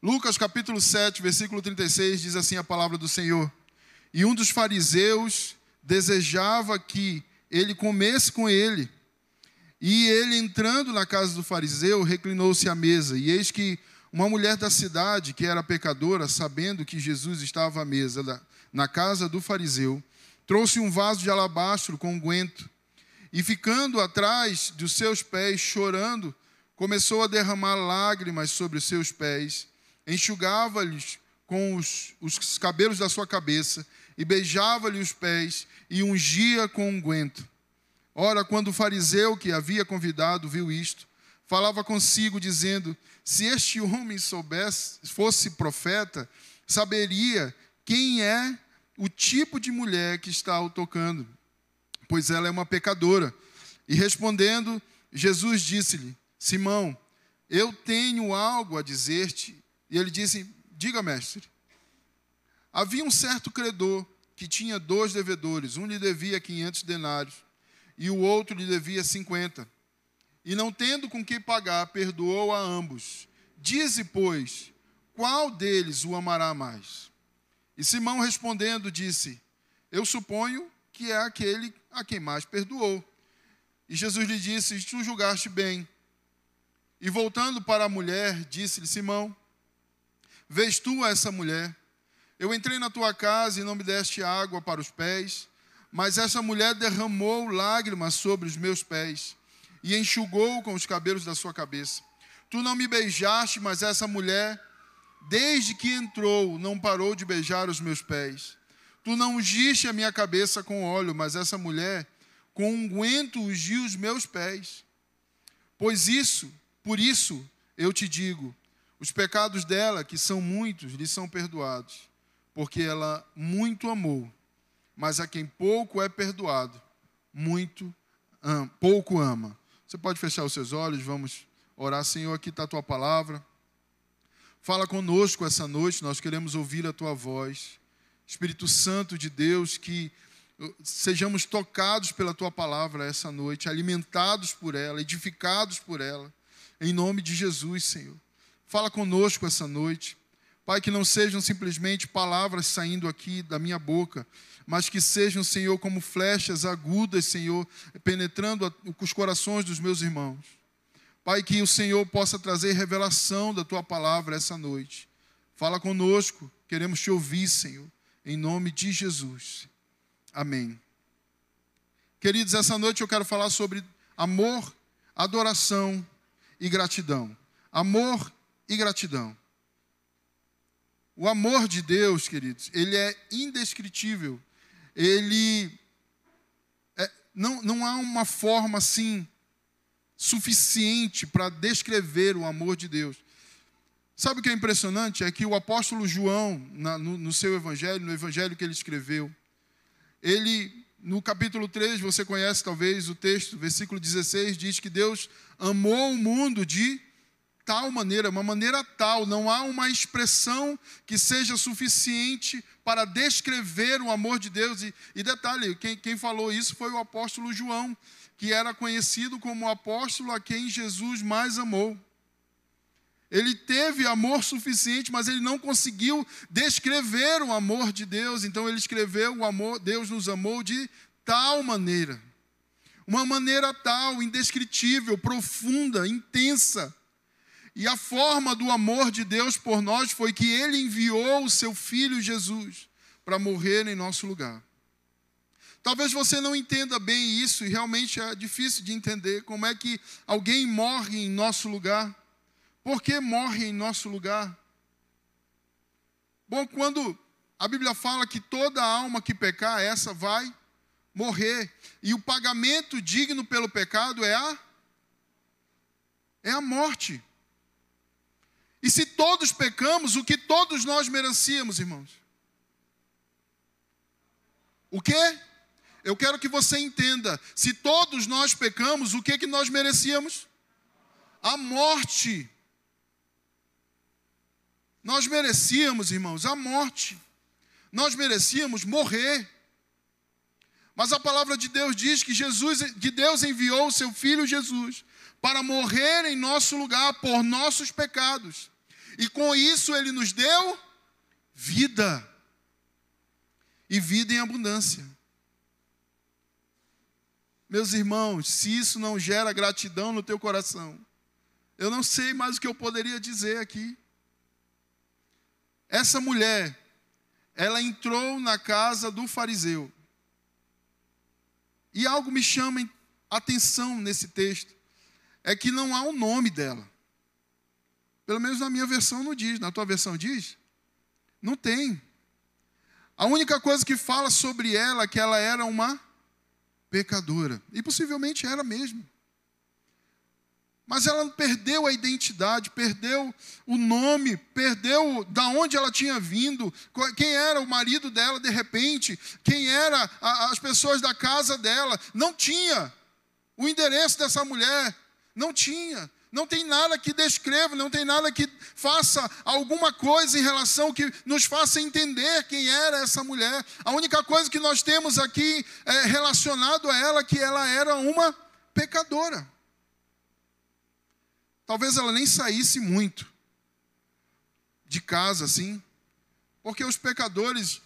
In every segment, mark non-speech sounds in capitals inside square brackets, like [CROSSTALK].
Lucas capítulo 7, versículo 36 diz assim a palavra do Senhor: E um dos fariseus desejava que ele comesse com ele. E ele, entrando na casa do fariseu, reclinou-se à mesa. E eis que uma mulher da cidade, que era pecadora, sabendo que Jesus estava à mesa na casa do fariseu, trouxe um vaso de alabastro com unguento. E ficando atrás dos seus pés, chorando, começou a derramar lágrimas sobre os seus pés, enxugava-lhes com os, os, cabelos da sua cabeça, e beijava-lhe os pés, e ungia com unguento. Ora, quando o fariseu que havia convidado viu isto, falava consigo, dizendo: Se este homem soubesse, fosse profeta, saberia quem é o tipo de mulher que está o tocando, pois ela é uma pecadora. E respondendo, Jesus disse-lhe: Simão, eu tenho algo a dizer-te. E ele disse: Diga, mestre. Havia um certo credor que tinha dois devedores, um lhe devia 500 denários e o outro lhe devia 50. E não tendo com que pagar, perdoou a ambos. Dize, pois, qual deles o amará mais? E Simão respondendo disse: Eu suponho que é aquele a quem mais perdoou. E Jesus lhe disse: Tu julgaste bem. E voltando para a mulher, disse-lhe: Simão, vês tu essa mulher? Eu entrei na tua casa e não me deste água para os pés, mas essa mulher derramou lágrimas sobre os meus pés e enxugou com os cabelos da sua cabeça. Tu não me beijaste, mas essa mulher, desde que entrou, não parou de beijar os meus pés. Tu não ungiste a minha cabeça com óleo, mas essa mulher, com unguento, ungiu os meus pés. Pois isso, por isso, eu te digo: os pecados dela, que são muitos, lhe são perdoados, porque ela muito amou. Mas a quem pouco é perdoado, muito pouco ama. Você pode fechar os seus olhos, vamos orar. Senhor, aqui está a tua palavra. Fala conosco essa noite, nós queremos ouvir a tua voz. Espírito Santo de Deus, que uh, sejamos tocados pela tua palavra essa noite, alimentados por ela, edificados por ela, em nome de Jesus, Senhor. Fala conosco essa noite. Pai, que não sejam simplesmente palavras saindo aqui da minha boca, mas que sejam, Senhor, como flechas agudas, Senhor, penetrando os corações dos meus irmãos. Pai, que o Senhor possa trazer revelação da tua palavra essa noite. Fala conosco, queremos te ouvir, Senhor, em nome de Jesus. Amém. Queridos, essa noite eu quero falar sobre amor, adoração e gratidão. Amor e gratidão. O amor de Deus, queridos, ele é indescritível ele é, não, não há uma forma assim suficiente para descrever o amor de Deus. Sabe o que é impressionante? É que o apóstolo João, na, no, no seu evangelho, no evangelho que ele escreveu, ele, no capítulo 3, você conhece talvez o texto, versículo 16, diz que Deus amou o mundo de tal maneira, uma maneira tal, não há uma expressão que seja suficiente para descrever o amor de Deus. E, e detalhe, quem, quem falou isso foi o apóstolo João, que era conhecido como o apóstolo a quem Jesus mais amou. Ele teve amor suficiente, mas ele não conseguiu descrever o amor de Deus. Então ele escreveu o amor, Deus nos amou de tal maneira. Uma maneira tal, indescritível, profunda, intensa, e a forma do amor de Deus por nós foi que ele enviou o seu filho Jesus para morrer em nosso lugar. Talvez você não entenda bem isso e realmente é difícil de entender como é que alguém morre em nosso lugar. Por que morre em nosso lugar? Bom, quando a Bíblia fala que toda alma que pecar, essa vai morrer. E o pagamento digno pelo pecado é a é a morte. E se todos pecamos, o que todos nós merecíamos, irmãos? O quê? Eu quero que você entenda. Se todos nós pecamos, o que que nós merecíamos? A morte. Nós merecíamos, irmãos, a morte. Nós merecíamos morrer. Mas a palavra de Deus diz que Jesus, que Deus enviou o seu filho Jesus para morrer em nosso lugar por nossos pecados. E com isso ele nos deu vida. E vida em abundância. Meus irmãos, se isso não gera gratidão no teu coração, eu não sei mais o que eu poderia dizer aqui. Essa mulher, ela entrou na casa do fariseu. E algo me chama atenção nesse texto, é que não há o nome dela. Pelo menos na minha versão não diz, na tua versão diz? Não tem. A única coisa que fala sobre ela é que ela era uma pecadora. E possivelmente era mesmo. Mas ela perdeu a identidade, perdeu o nome, perdeu da onde ela tinha vindo, quem era o marido dela de repente, quem eram as pessoas da casa dela. Não tinha o endereço dessa mulher, não tinha. Não tem nada que descreva, não tem nada que faça alguma coisa em relação que nos faça entender quem era essa mulher. A única coisa que nós temos aqui é relacionado a ela que ela era uma pecadora. Talvez ela nem saísse muito de casa assim, porque os pecadores,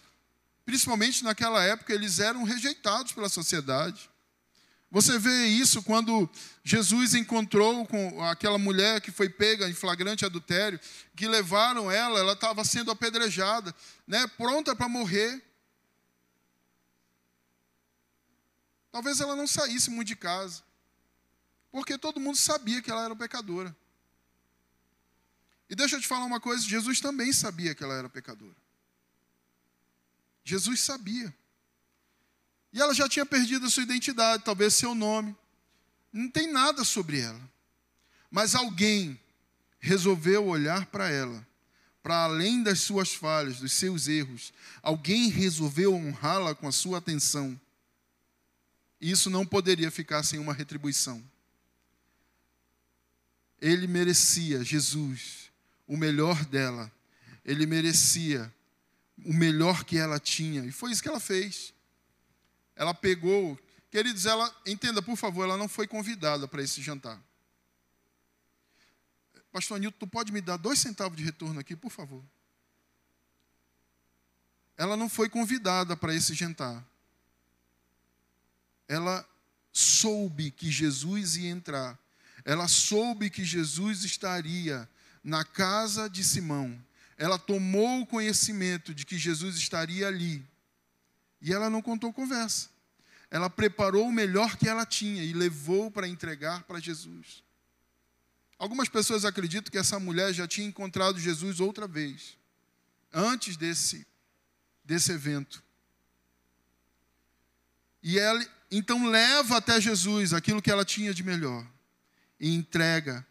principalmente naquela época, eles eram rejeitados pela sociedade. Você vê isso quando Jesus encontrou com aquela mulher que foi pega em flagrante adultério, que levaram ela, ela estava sendo apedrejada, né, pronta para morrer. Talvez ela não saísse muito de casa, porque todo mundo sabia que ela era pecadora. E deixa eu te falar uma coisa: Jesus também sabia que ela era pecadora. Jesus sabia. E ela já tinha perdido a sua identidade, talvez seu nome. Não tem nada sobre ela. Mas alguém resolveu olhar para ela, para além das suas falhas, dos seus erros. Alguém resolveu honrá-la com a sua atenção. E isso não poderia ficar sem uma retribuição. Ele merecia, Jesus, o melhor dela. Ele merecia o melhor que ela tinha. E foi isso que ela fez ela pegou. Queridos, ela, entenda, por favor, ela não foi convidada para esse jantar. Pastor Nilton, tu pode me dar dois centavos de retorno aqui, por favor? Ela não foi convidada para esse jantar. Ela soube que Jesus ia entrar. Ela soube que Jesus estaria na casa de Simão. Ela tomou conhecimento de que Jesus estaria ali. E ela não contou conversa. Ela preparou o melhor que ela tinha e levou para entregar para Jesus. Algumas pessoas acreditam que essa mulher já tinha encontrado Jesus outra vez, antes desse, desse evento. E ela então leva até Jesus aquilo que ela tinha de melhor e entrega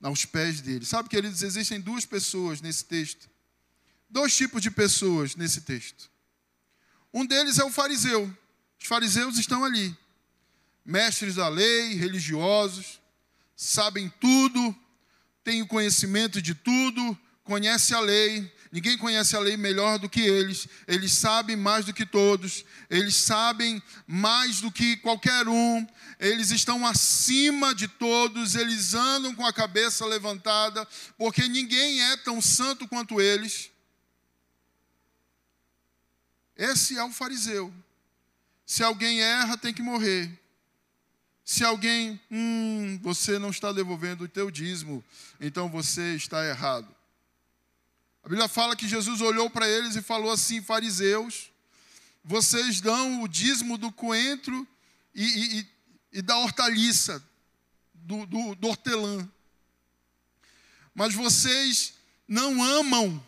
aos pés dele. Sabe, queridos, existem duas pessoas nesse texto. Dois tipos de pessoas nesse texto. Um deles é o fariseu. Os fariseus estão ali, mestres da lei, religiosos, sabem tudo, têm o conhecimento de tudo, conhece a lei. Ninguém conhece a lei melhor do que eles. Eles sabem mais do que todos. Eles sabem mais do que qualquer um. Eles estão acima de todos. Eles andam com a cabeça levantada, porque ninguém é tão santo quanto eles. Esse é o fariseu. Se alguém erra, tem que morrer. Se alguém, hum, você não está devolvendo o teu dízimo, então você está errado. A Bíblia fala que Jesus olhou para eles e falou assim: fariseus, vocês dão o dízimo do coentro e, e, e da hortaliça, do, do, do hortelã. Mas vocês não amam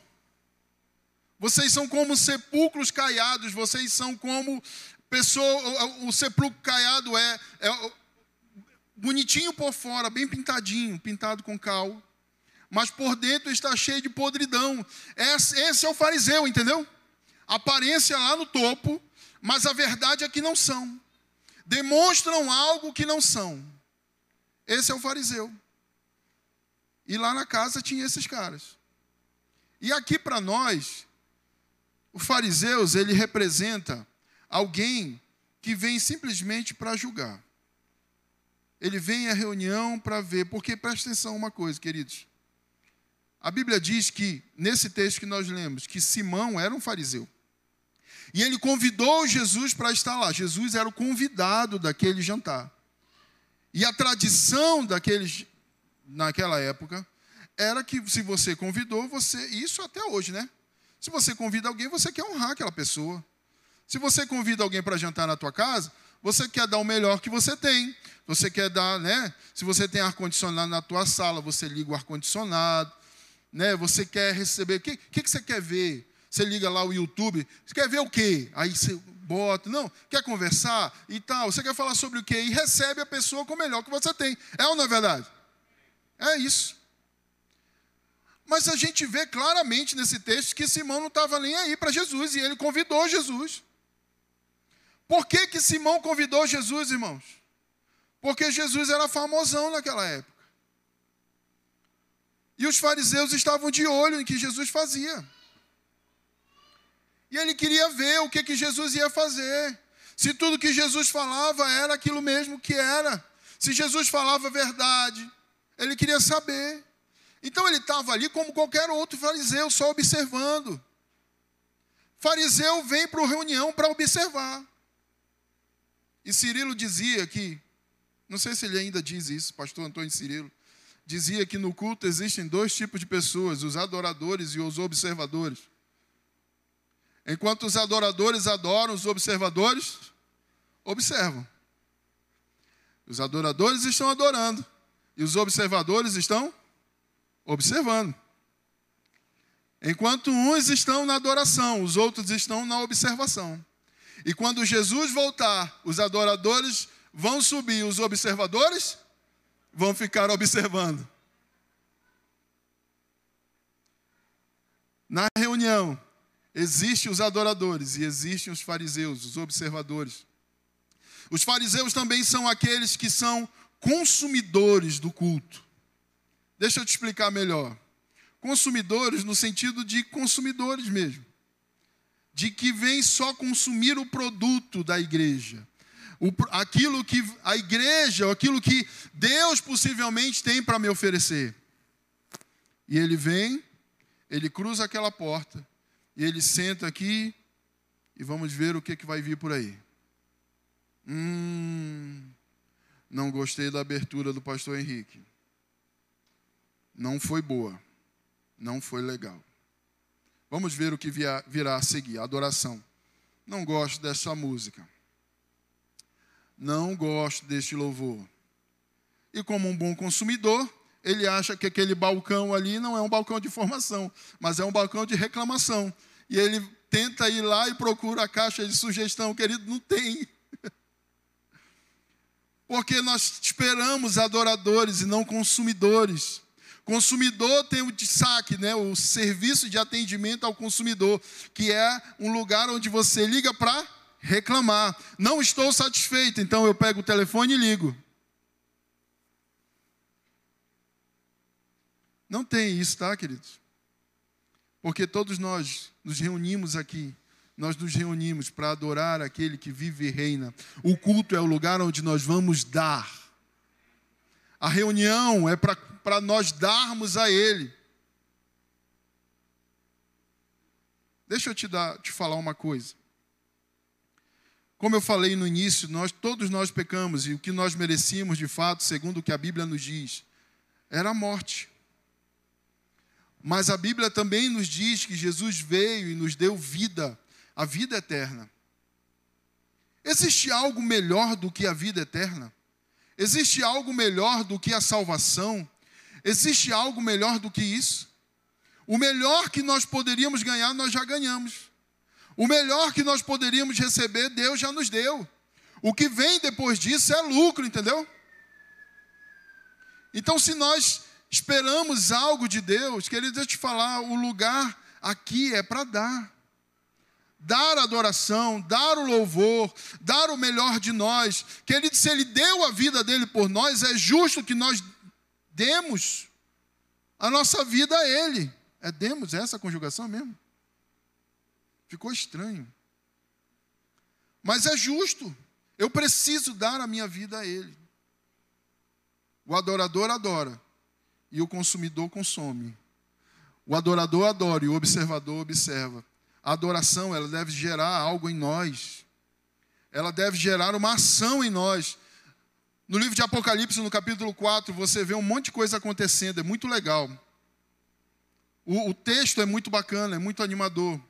vocês são como sepulcros caiados, vocês são como pessoa, o, sepulcro caiado é, é bonitinho por fora, bem pintadinho, pintado com cal, mas por dentro está cheio de podridão. Esse, esse é o fariseu, entendeu? Aparência lá no topo, mas a verdade é que não são. Demonstram algo que não são. Esse é o fariseu. E lá na casa tinha esses caras. E aqui para nós, o fariseus, ele representa alguém que vem simplesmente para julgar. Ele vem à reunião para ver, porque presta atenção uma coisa, queridos. A Bíblia diz que, nesse texto que nós lemos, que Simão era um fariseu. E ele convidou Jesus para estar lá. Jesus era o convidado daquele jantar. E a tradição daqueles, naquela época, era que se você convidou, você. Isso até hoje, né? Se você convida alguém, você quer honrar aquela pessoa. Se você convida alguém para jantar na tua casa, você quer dar o melhor que você tem. Você quer dar, né? Se você tem ar-condicionado na tua sala, você liga o ar-condicionado né? Você quer receber, o que, que, que você quer ver? Você liga lá o YouTube, você quer ver o quê? Aí você bota, não, quer conversar e tal, você quer falar sobre o quê? E recebe a pessoa com o melhor que você tem. É ou não é verdade? É isso. Mas a gente vê claramente nesse texto que Simão não estava nem aí para Jesus e ele convidou Jesus. Por que, que Simão convidou Jesus, irmãos? Porque Jesus era famosão naquela época. E os fariseus estavam de olho em que Jesus fazia. E ele queria ver o que, que Jesus ia fazer. Se tudo que Jesus falava era aquilo mesmo que era. Se Jesus falava verdade, ele queria saber. Então ele estava ali como qualquer outro fariseu, só observando. Fariseu vem para a reunião para observar. E Cirilo dizia que, não sei se ele ainda diz isso, pastor Antônio Cirilo, dizia que no culto existem dois tipos de pessoas, os adoradores e os observadores. Enquanto os adoradores adoram, os observadores observam. Os adoradores estão adorando e os observadores estão observando. Enquanto uns estão na adoração, os outros estão na observação. E quando Jesus voltar, os adoradores vão subir, os observadores vão ficar observando. Na reunião, existem os adoradores e existem os fariseus, os observadores. Os fariseus também são aqueles que são consumidores do culto. Deixa eu te explicar melhor. Consumidores no sentido de consumidores mesmo. De que vem só consumir o produto da igreja o, aquilo que a igreja, aquilo que Deus possivelmente tem para me oferecer. E ele vem, ele cruza aquela porta, e ele senta aqui, e vamos ver o que, que vai vir por aí. Hum, não gostei da abertura do pastor Henrique. Não foi boa. Não foi legal. Vamos ver o que virá a seguir: adoração. Não gosto dessa música não gosto deste louvor. E como um bom consumidor, ele acha que aquele balcão ali não é um balcão de informação, mas é um balcão de reclamação. E ele tenta ir lá e procura a caixa de sugestão, querido, não tem. [LAUGHS] Porque nós esperamos adoradores e não consumidores. Consumidor tem o destaque, né, o serviço de atendimento ao consumidor, que é um lugar onde você liga para reclamar. Não estou satisfeito, então eu pego o telefone e ligo. Não tem isso, tá, queridos? Porque todos nós nos reunimos aqui, nós nos reunimos para adorar aquele que vive e reina. O culto é o lugar onde nós vamos dar. A reunião é para nós darmos a Ele. Deixa eu te, dar, te falar uma coisa. Como eu falei no início, nós todos nós pecamos e o que nós merecíamos de fato, segundo o que a Bíblia nos diz, era a morte. Mas a Bíblia também nos diz que Jesus veio e nos deu vida, a vida eterna. Existe algo melhor do que a vida eterna? Existe algo melhor do que a salvação? Existe algo melhor do que isso? O melhor que nós poderíamos ganhar, nós já ganhamos. O melhor que nós poderíamos receber, Deus já nos deu. O que vem depois disso é lucro, entendeu? Então, se nós esperamos algo de Deus, querido, eu te falar, o lugar aqui é para dar. Dar adoração, dar o louvor, dar o melhor de nós. Querido, se Ele deu a vida dele por nós, é justo que nós demos a nossa vida a Ele. É demos, é essa conjugação mesmo? Ficou estranho. Mas é justo. Eu preciso dar a minha vida a Ele. O adorador adora e o consumidor consome. O adorador adora e o observador observa. A adoração, ela deve gerar algo em nós. Ela deve gerar uma ação em nós. No livro de Apocalipse, no capítulo 4, você vê um monte de coisa acontecendo, é muito legal. O, o texto é muito bacana, é muito animador.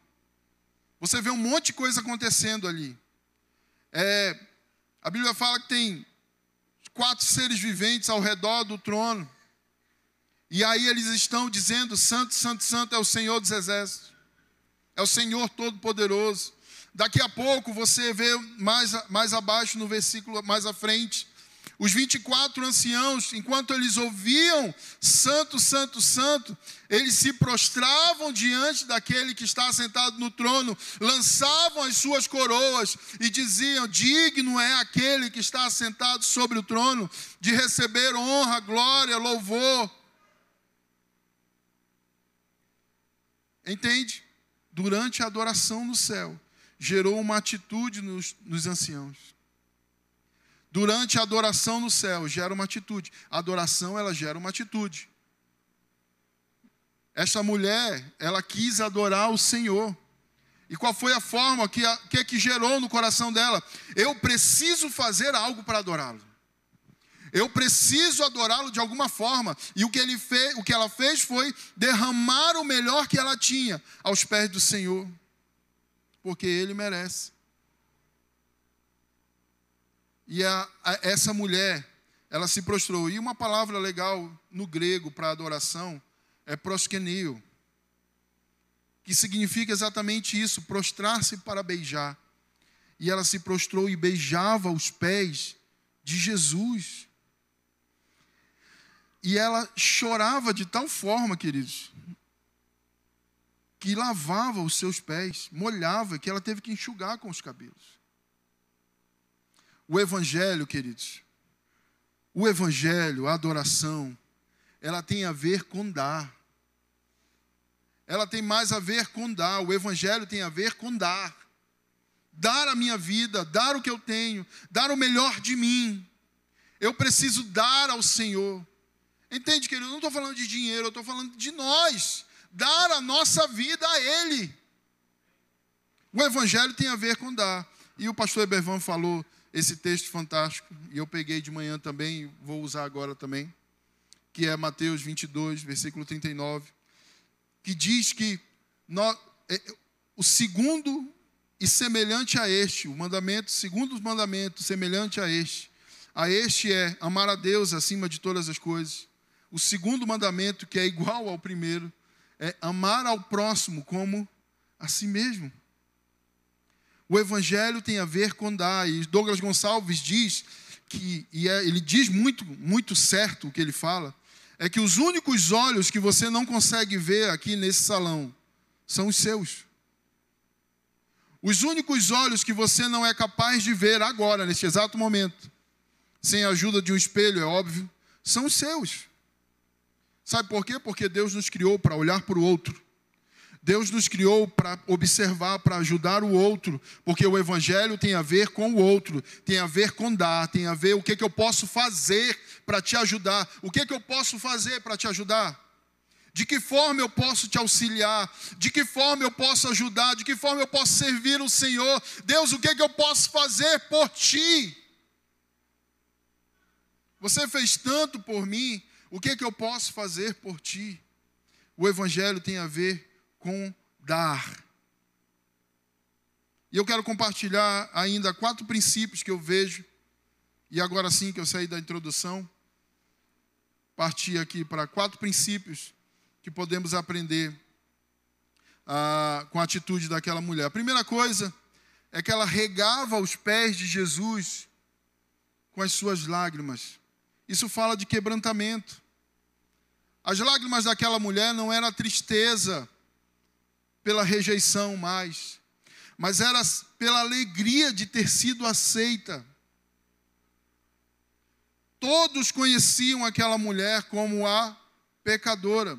Você vê um monte de coisa acontecendo ali. É, a Bíblia fala que tem quatro seres viventes ao redor do trono. E aí eles estão dizendo: Santo, Santo, Santo é o Senhor dos Exércitos, é o Senhor Todo-Poderoso. Daqui a pouco você vê mais, mais abaixo, no versículo mais à frente, os 24 anciãos, enquanto eles ouviam Santo, Santo, Santo, eles se prostravam diante daquele que está sentado no trono, lançavam as suas coroas e diziam: Digno é aquele que está sentado sobre o trono de receber honra, glória, louvor. Entende? Durante a adoração no céu, gerou uma atitude nos, nos anciãos. Durante a adoração no céu, gera uma atitude. A adoração, ela gera uma atitude. Esta mulher, ela quis adorar o Senhor. E qual foi a forma que, a, que, que gerou no coração dela? Eu preciso fazer algo para adorá-lo. Eu preciso adorá-lo de alguma forma. E o que, ele fez, o que ela fez foi derramar o melhor que ela tinha aos pés do Senhor. Porque ele merece. E a, a, essa mulher, ela se prostrou. E uma palavra legal no grego para adoração é proskenio, que significa exatamente isso, prostrar-se para beijar. E ela se prostrou e beijava os pés de Jesus. E ela chorava de tal forma, queridos, que lavava os seus pés, molhava, que ela teve que enxugar com os cabelos. O Evangelho, queridos, o Evangelho, a adoração, ela tem a ver com dar. Ela tem mais a ver com dar. O Evangelho tem a ver com dar. Dar a minha vida, dar o que eu tenho, dar o melhor de mim. Eu preciso dar ao Senhor. Entende, querido? Eu não estou falando de dinheiro, eu estou falando de nós. Dar a nossa vida a Ele. O Evangelho tem a ver com dar. E o pastor Ebervan falou esse texto fantástico, e eu peguei de manhã também, vou usar agora também, que é Mateus 22, versículo 39, que diz que nós, é, o segundo e semelhante a este, o mandamento, segundo os mandamentos, semelhante a este, a este é amar a Deus acima de todas as coisas o segundo mandamento, que é igual ao primeiro, é amar ao próximo como a si mesmo. O evangelho tem a ver com dar. E Douglas Gonçalves diz que, e é, ele diz muito, muito certo o que ele fala, é que os únicos olhos que você não consegue ver aqui nesse salão são os seus. Os únicos olhos que você não é capaz de ver agora, neste exato momento, sem a ajuda de um espelho, é óbvio, são os seus. Sabe por quê? Porque Deus nos criou para olhar para o outro. Deus nos criou para observar, para ajudar o outro, porque o Evangelho tem a ver com o outro, tem a ver com dar, tem a ver o que, que eu posso fazer para te ajudar. O que, que eu posso fazer para te ajudar? De que forma eu posso te auxiliar? De que forma eu posso ajudar? De que forma eu posso servir o Senhor? Deus, o que, que eu posso fazer por ti? Você fez tanto por mim, o que, que eu posso fazer por ti? O Evangelho tem a ver com dar. E eu quero compartilhar ainda quatro princípios que eu vejo, e agora sim que eu saí da introdução, parti aqui para quatro princípios que podemos aprender ah, com a atitude daquela mulher. A primeira coisa é que ela regava os pés de Jesus com as suas lágrimas. Isso fala de quebrantamento. As lágrimas daquela mulher não era tristeza pela rejeição mais, mas era pela alegria de ter sido aceita. Todos conheciam aquela mulher como a pecadora.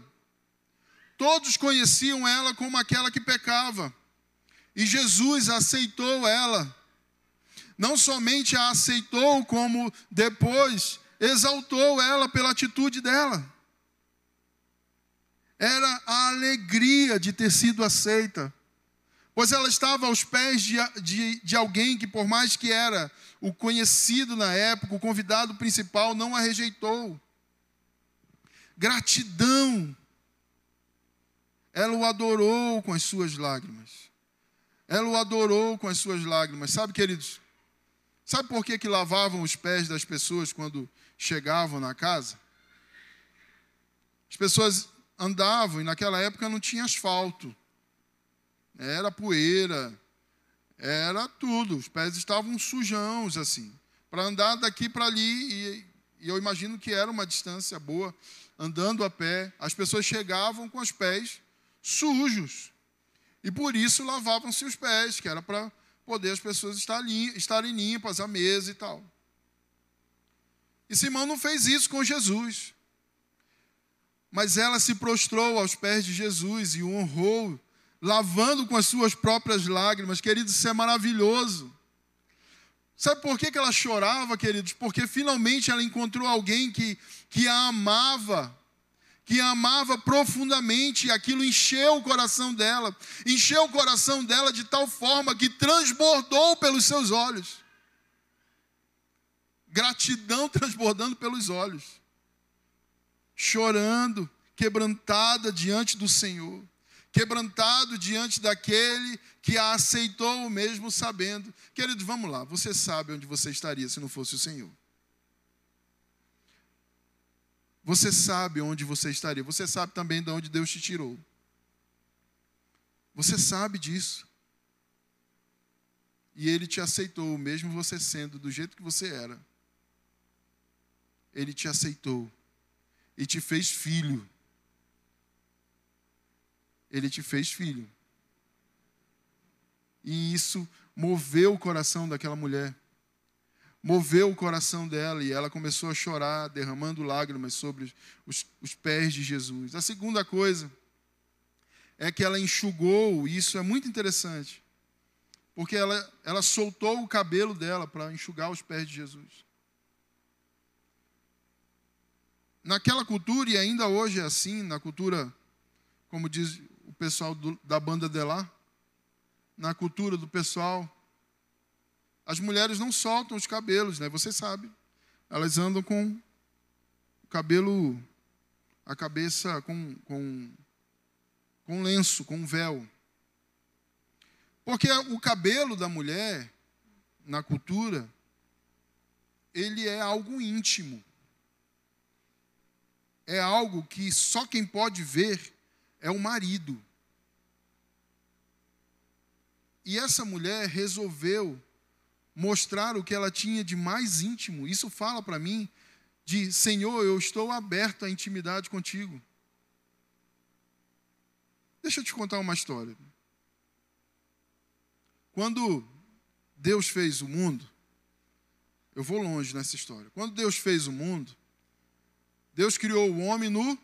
Todos conheciam ela como aquela que pecava. E Jesus aceitou ela. Não somente a aceitou, como depois exaltou ela pela atitude dela. era a alegria de ter sido aceita. Pois ela estava aos pés de, de, de alguém que, por mais que era o conhecido na época, o convidado principal, não a rejeitou. Gratidão. Ela o adorou com as suas lágrimas. Ela o adorou com as suas lágrimas. Sabe, queridos? Sabe por que, que lavavam os pés das pessoas quando chegavam na casa? As pessoas andavam e naquela época não tinha asfalto. Era poeira, era tudo. Os pés estavam sujãos assim. Para andar daqui para ali, e, e eu imagino que era uma distância boa, andando a pé, as pessoas chegavam com os pés sujos. E por isso lavavam-se os pés, que era para poder as pessoas estarem limpas à mesa e tal. E Simão não fez isso com Jesus. Mas ela se prostrou aos pés de Jesus e o honrou, lavando com as suas próprias lágrimas. Queridos, isso é maravilhoso. Sabe por que ela chorava, queridos? Porque finalmente ela encontrou alguém que, que a amava, que a amava profundamente, e aquilo encheu o coração dela, encheu o coração dela de tal forma que transbordou pelos seus olhos. Gratidão [LAUGHS] transbordando pelos olhos chorando, quebrantada diante do Senhor, quebrantado diante daquele que a aceitou, mesmo sabendo. Queridos, vamos lá, você sabe onde você estaria se não fosse o Senhor. Você sabe onde você estaria, você sabe também de onde Deus te tirou. Você sabe disso. E Ele te aceitou, mesmo você sendo do jeito que você era. Ele te aceitou e te fez filho. Ele te fez filho. E isso moveu o coração daquela mulher. Moveu o coração dela e ela começou a chorar, derramando lágrimas sobre os, os pés de Jesus. A segunda coisa é que ela enxugou, e isso é muito interessante, porque ela, ela soltou o cabelo dela para enxugar os pés de Jesus. Naquela cultura, e ainda hoje é assim, na cultura, como diz o pessoal do, da banda de lá, na cultura do pessoal, as mulheres não soltam os cabelos, né? Você sabe. Elas andam com o cabelo, a cabeça com, com, com lenço, com véu. Porque o cabelo da mulher, na cultura, ele é algo íntimo é algo que só quem pode ver é o marido. E essa mulher resolveu mostrar o que ela tinha de mais íntimo. Isso fala para mim de Senhor, eu estou aberto à intimidade contigo. Deixa eu te contar uma história. Quando Deus fez o mundo, eu vou longe nessa história. Quando Deus fez o mundo, Deus criou o homem no.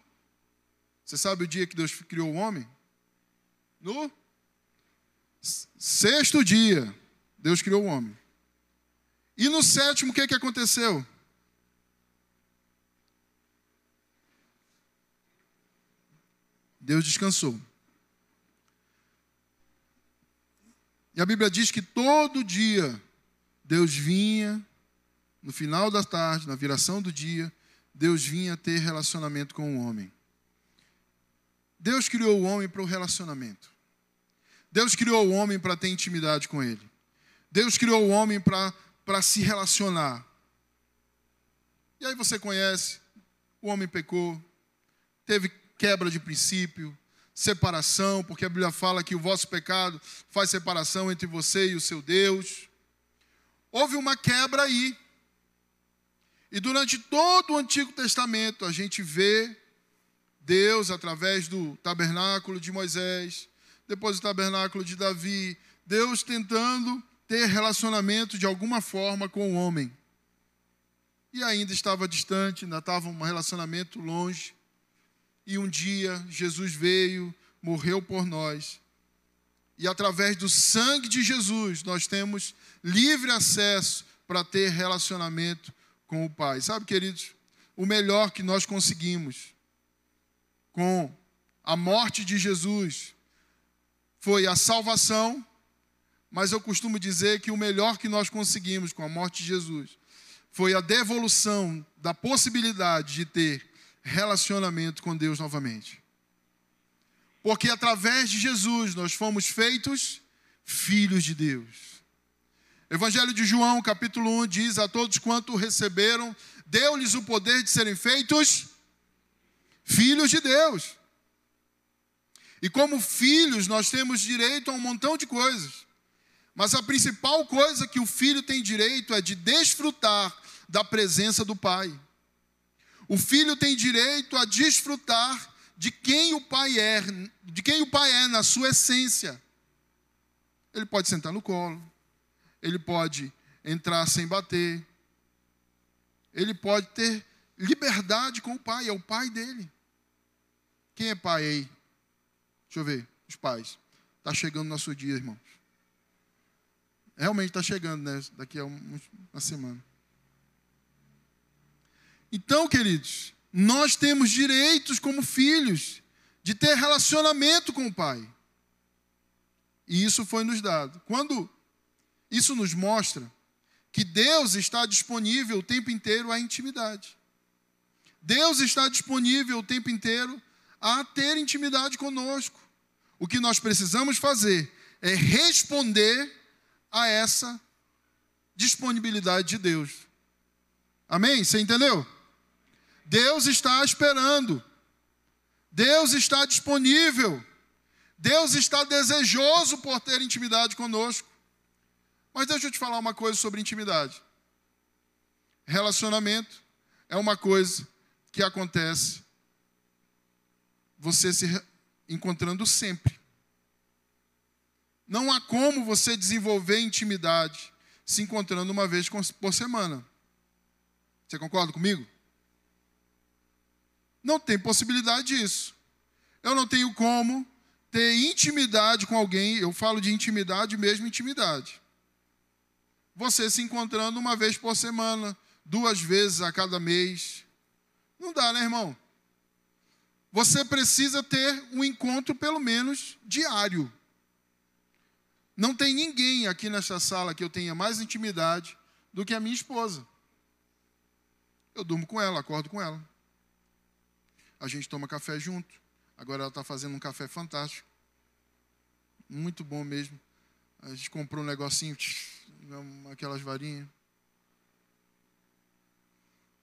Você sabe o dia que Deus criou o homem? No sexto dia, Deus criou o homem. E no sétimo, o que, que aconteceu? Deus descansou. E a Bíblia diz que todo dia Deus vinha, no final da tarde, na viração do dia, Deus vinha ter relacionamento com o homem. Deus criou o homem para o relacionamento. Deus criou o homem para ter intimidade com ele. Deus criou o homem para, se relacionar. E aí você conhece, o homem pecou, teve quebra de princípio, separação, porque a Bíblia fala que o vosso pecado faz separação entre você e o seu Deus. Houve uma quebra aí. E durante todo o Antigo Testamento, a gente vê Deus através do tabernáculo de Moisés, depois do tabernáculo de Davi, Deus tentando ter relacionamento de alguma forma com o homem. E ainda estava distante, ainda estava um relacionamento longe. E um dia Jesus veio, morreu por nós. E através do sangue de Jesus, nós temos livre acesso para ter relacionamento com o Pai. Sabe, queridos, o melhor que nós conseguimos com a morte de Jesus foi a salvação, mas eu costumo dizer que o melhor que nós conseguimos com a morte de Jesus foi a devolução da possibilidade de ter relacionamento com Deus novamente. Porque através de Jesus nós fomos feitos filhos de Deus. Evangelho de João, capítulo 1, diz: A todos quanto receberam, deu-lhes o poder de serem feitos filhos de Deus. E como filhos, nós temos direito a um montão de coisas. Mas a principal coisa que o filho tem direito é de desfrutar da presença do pai. O filho tem direito a desfrutar de quem o pai é, de quem o pai é na sua essência. Ele pode sentar no colo, ele pode entrar sem bater, ele pode ter liberdade com o pai, é o pai dele. Quem é pai aí? Deixa eu ver, os pais. Está chegando nosso dia, irmãos. Realmente está chegando, né? Daqui a uma semana. Então, queridos, nós temos direitos como filhos de ter relacionamento com o Pai. E isso foi nos dado. Quando isso nos mostra que Deus está disponível o tempo inteiro à intimidade. Deus está disponível o tempo inteiro a ter intimidade conosco. O que nós precisamos fazer é responder a essa disponibilidade de Deus. Amém? Você entendeu? Deus está esperando. Deus está disponível. Deus está desejoso por ter intimidade conosco. Mas deixa eu te falar uma coisa sobre intimidade. Relacionamento é uma coisa que acontece você se encontrando sempre. Não há como você desenvolver intimidade se encontrando uma vez por semana. Você concorda comigo? Não tem possibilidade disso. Eu não tenho como ter intimidade com alguém, eu falo de intimidade mesmo intimidade. Você se encontrando uma vez por semana, duas vezes a cada mês. Não dá, né, irmão? Você precisa ter um encontro pelo menos diário. Não tem ninguém aqui nesta sala que eu tenha mais intimidade do que a minha esposa. Eu durmo com ela, acordo com ela. A gente toma café junto. Agora ela está fazendo um café fantástico. Muito bom mesmo. A gente comprou um negocinho, aquelas varinhas.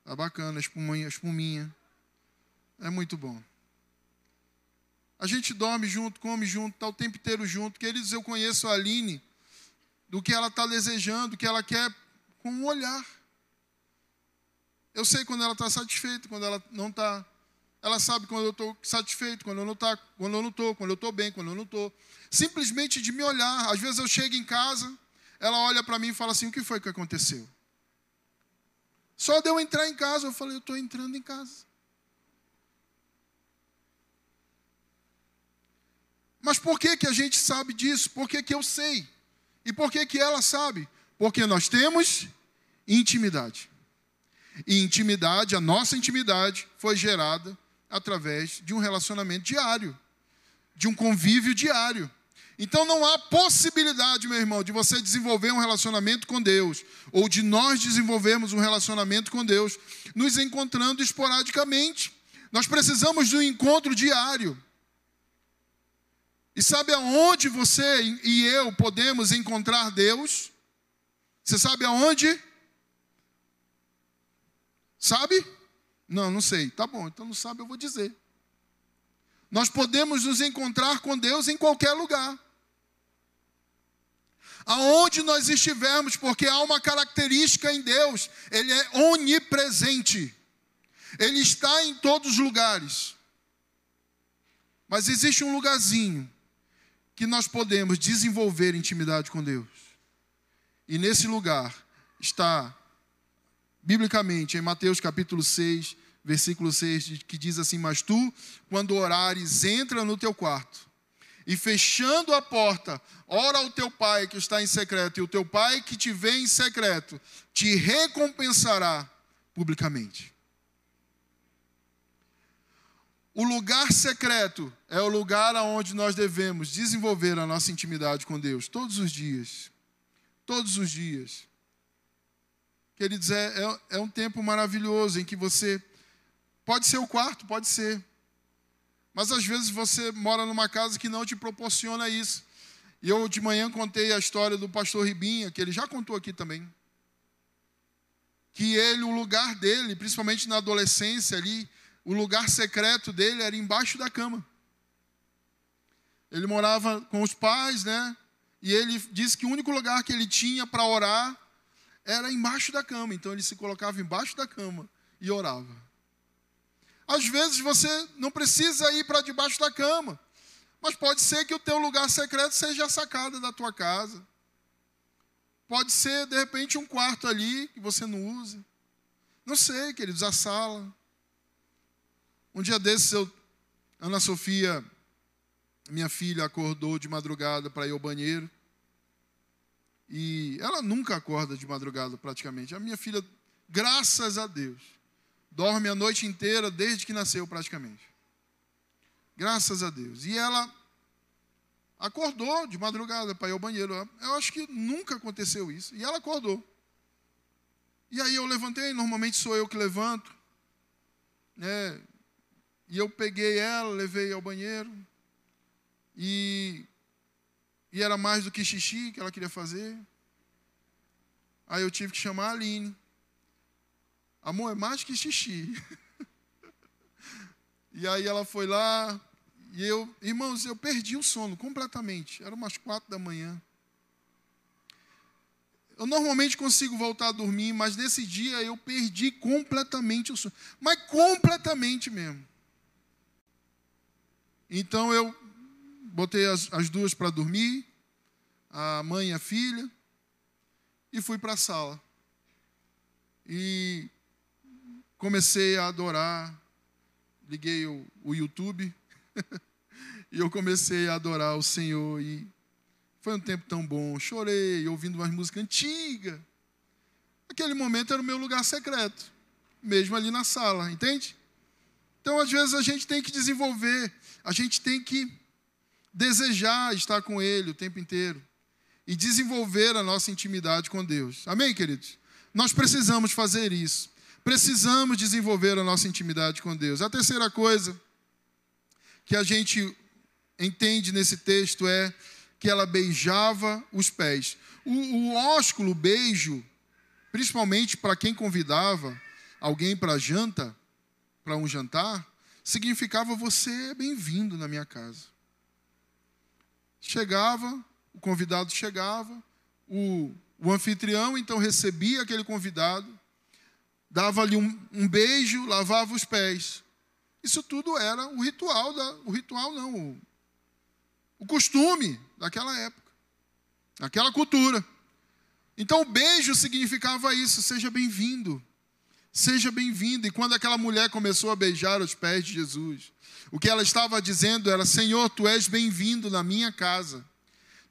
Tá bacana, espuminha, espuminha. É muito bom. A gente dorme junto, come junto, está o tempo inteiro junto. Queridos, eu conheço a Aline, do que ela está desejando, do que ela quer, com um olhar. Eu sei quando ela está satisfeita, quando ela não está. Ela sabe quando eu estou satisfeito, quando eu não tá, quando eu não estou, quando eu estou bem, quando eu não estou. Simplesmente de me olhar. Às vezes eu chego em casa, ela olha para mim e fala assim: o que foi que aconteceu? Só de eu entrar em casa, eu falei: eu estou entrando em casa. Mas por que, que a gente sabe disso? Por que, que eu sei? E por que, que ela sabe? Porque nós temos intimidade. E intimidade, a nossa intimidade, foi gerada através de um relacionamento diário, de um convívio diário. Então não há possibilidade, meu irmão, de você desenvolver um relacionamento com Deus, ou de nós desenvolvermos um relacionamento com Deus, nos encontrando esporadicamente. Nós precisamos de um encontro diário. E sabe aonde você e eu podemos encontrar Deus? Você sabe aonde? Sabe? Não, não sei. Tá bom, então não sabe, eu vou dizer. Nós podemos nos encontrar com Deus em qualquer lugar. Aonde nós estivermos, porque há uma característica em Deus, Ele é onipresente. Ele está em todos os lugares. Mas existe um lugarzinho que nós podemos desenvolver intimidade com Deus. E nesse lugar está, biblicamente, em Mateus capítulo 6, versículo 6, que diz assim: Mas tu, quando orares, entra no teu quarto, e fechando a porta, ora ao teu pai que está em secreto, e o teu pai que te vê em secreto, te recompensará publicamente. o lugar secreto é o lugar onde nós devemos desenvolver a nossa intimidade com Deus todos os dias. Todos os dias. Queridos, é, é, é um tempo maravilhoso em que você. Pode ser o quarto, pode ser. Mas às vezes você mora numa casa que não te proporciona isso. E eu de manhã contei a história do pastor Ribinha, que ele já contou aqui também. Que ele, o lugar dele, principalmente na adolescência ali, o lugar secreto dele era embaixo da cama. Ele morava com os pais, né? E ele disse que o único lugar que ele tinha para orar era embaixo da cama. Então ele se colocava embaixo da cama e orava. Às vezes você não precisa ir para debaixo da cama, mas pode ser que o teu lugar secreto seja a sacada da tua casa. Pode ser, de repente, um quarto ali que você não usa. Não sei, queridos, a sala. Um dia desses, eu, Ana Sofia, minha filha, acordou de madrugada para ir ao banheiro. E ela nunca acorda de madrugada, praticamente. A minha filha, graças a Deus, dorme a noite inteira desde que nasceu, praticamente. Graças a Deus. E ela acordou de madrugada para ir ao banheiro. Eu acho que nunca aconteceu isso. E ela acordou. E aí eu levantei, normalmente sou eu que levanto. Né? E eu peguei ela, levei ao banheiro. E, e era mais do que xixi que ela queria fazer. Aí eu tive que chamar a Aline. Amor, é mais que xixi. [LAUGHS] e aí ela foi lá. E eu, irmãos, eu perdi o sono completamente. Era umas quatro da manhã. Eu normalmente consigo voltar a dormir, mas nesse dia eu perdi completamente o sono. Mas completamente mesmo. Então eu botei as, as duas para dormir, a mãe e a filha, e fui para a sala. E comecei a adorar, liguei o, o YouTube, [LAUGHS] e eu comecei a adorar o Senhor. E foi um tempo tão bom. Chorei, ouvindo umas músicas antigas. Aquele momento era o meu lugar secreto, mesmo ali na sala, entende? Então, às vezes, a gente tem que desenvolver, a gente tem que desejar estar com Ele o tempo inteiro e desenvolver a nossa intimidade com Deus. Amém, queridos? Nós precisamos fazer isso. Precisamos desenvolver a nossa intimidade com Deus. A terceira coisa que a gente entende nesse texto é que ela beijava os pés. O, o ósculo, o beijo, principalmente para quem convidava alguém para janta, para um jantar, significava você é bem-vindo na minha casa. Chegava, o convidado chegava, o, o anfitrião então recebia aquele convidado, dava-lhe um, um, beijo, lavava os pés. Isso tudo era o ritual, da, o ritual não, o, o costume daquela época, daquela cultura. Então o beijo significava isso, seja bem-vindo. Seja bem-vindo. E quando aquela mulher começou a beijar os pés de Jesus, o que ela estava dizendo era: Senhor, tu és bem-vindo na minha casa,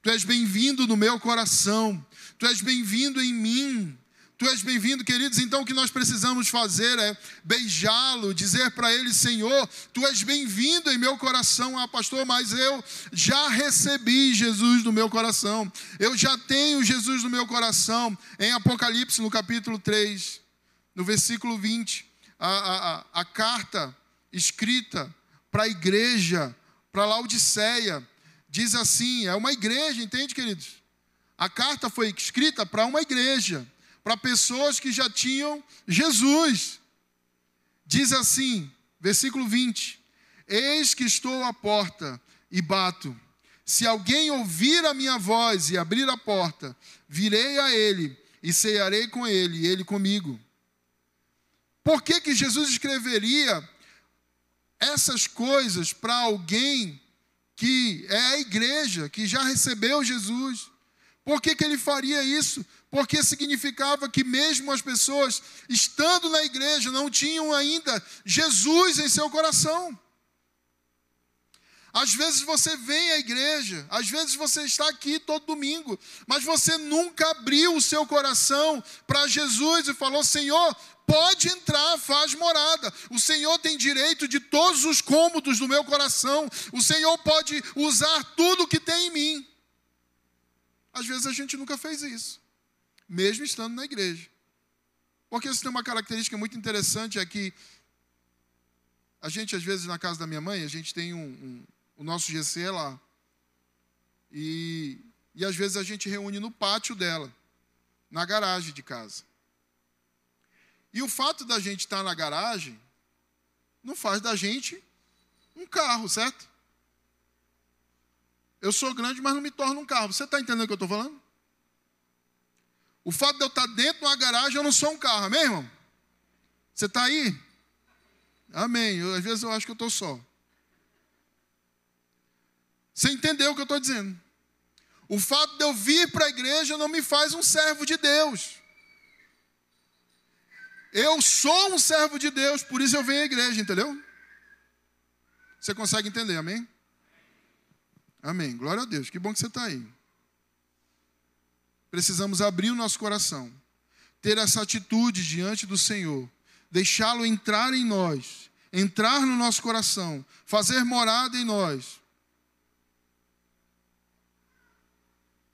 tu és bem-vindo no meu coração, tu és bem-vindo em mim. Tu és bem-vindo, queridos. Então, o que nós precisamos fazer é beijá-lo, dizer para ele: Senhor, tu és bem-vindo em meu coração. Ah, pastor, mas eu já recebi Jesus no meu coração. Eu já tenho Jesus no meu coração. Em Apocalipse, no capítulo 3, no versículo 20, a, a, a carta escrita para a igreja, para Laodiceia, diz assim: é uma igreja, entende, queridos? A carta foi escrita para uma igreja, para pessoas que já tinham Jesus. Diz assim, versículo 20: Eis que estou à porta e bato. Se alguém ouvir a minha voz e abrir a porta, virei a ele e cearei com ele e ele comigo. Por que, que Jesus escreveria essas coisas para alguém que é a igreja, que já recebeu Jesus? Por que, que ele faria isso? Porque significava que mesmo as pessoas estando na igreja não tinham ainda Jesus em seu coração. Às vezes você vem à igreja, às vezes você está aqui todo domingo, mas você nunca abriu o seu coração para Jesus e falou: Senhor, pode entrar, faz morada. O Senhor tem direito de todos os cômodos do meu coração. O Senhor pode usar tudo que tem em mim. Às vezes a gente nunca fez isso, mesmo estando na igreja. Porque isso tem uma característica muito interessante: é que a gente, às vezes, na casa da minha mãe, a gente tem um, um o nosso GC é lá. E, e às vezes a gente reúne no pátio dela, na garagem de casa. E o fato da gente estar na garagem não faz da gente um carro, certo? Eu sou grande, mas não me torno um carro. Você está entendendo o que eu estou falando? O fato de eu estar dentro de uma garagem, eu não sou um carro, amém, irmão? Você está aí? Amém. Eu, às vezes eu acho que eu estou só. Você entendeu o que eu estou dizendo? O fato de eu vir para a igreja não me faz um servo de Deus. Eu sou um servo de Deus, por isso eu venho à igreja, entendeu? Você consegue entender, amém? Amém. Glória a Deus. Que bom que você está aí. Precisamos abrir o nosso coração, ter essa atitude diante do Senhor, deixá-lo entrar em nós, entrar no nosso coração, fazer morada em nós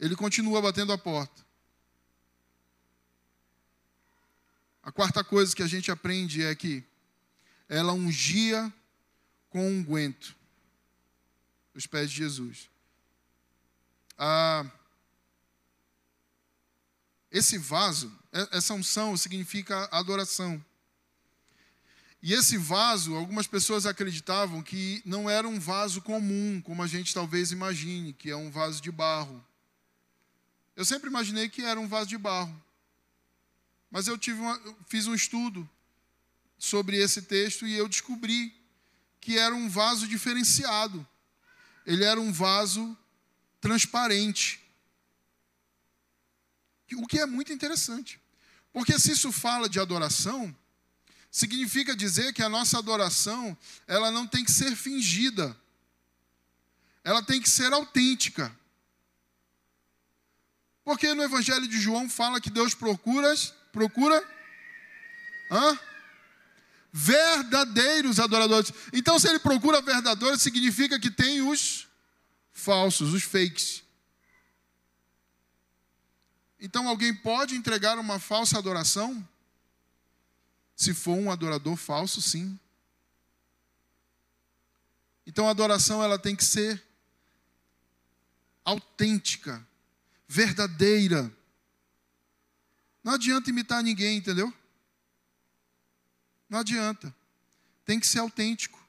ele continua batendo a porta. A quarta coisa que a gente aprende é que ela ungia com unguento os pés de Jesus. Ah, esse vaso, essa unção significa adoração. E esse vaso, algumas pessoas acreditavam que não era um vaso comum, como a gente talvez imagine, que é um vaso de barro. Eu sempre imaginei que era um vaso de barro. Mas eu tive uma, fiz um estudo sobre esse texto e eu descobri que era um vaso diferenciado. Ele era um vaso transparente. O que é muito interessante. Porque se isso fala de adoração, significa dizer que a nossa adoração, ela não tem que ser fingida. Ela tem que ser autêntica. Porque no Evangelho de João fala que Deus procura, procura hã? Verdadeiros adoradores. Então, se ele procura verdadeiros, significa que tem os falsos, os fakes. Então, alguém pode entregar uma falsa adoração? Se for um adorador falso, sim. Então, a adoração ela tem que ser autêntica verdadeira. Não adianta imitar ninguém, entendeu? Não adianta. Tem que ser autêntico.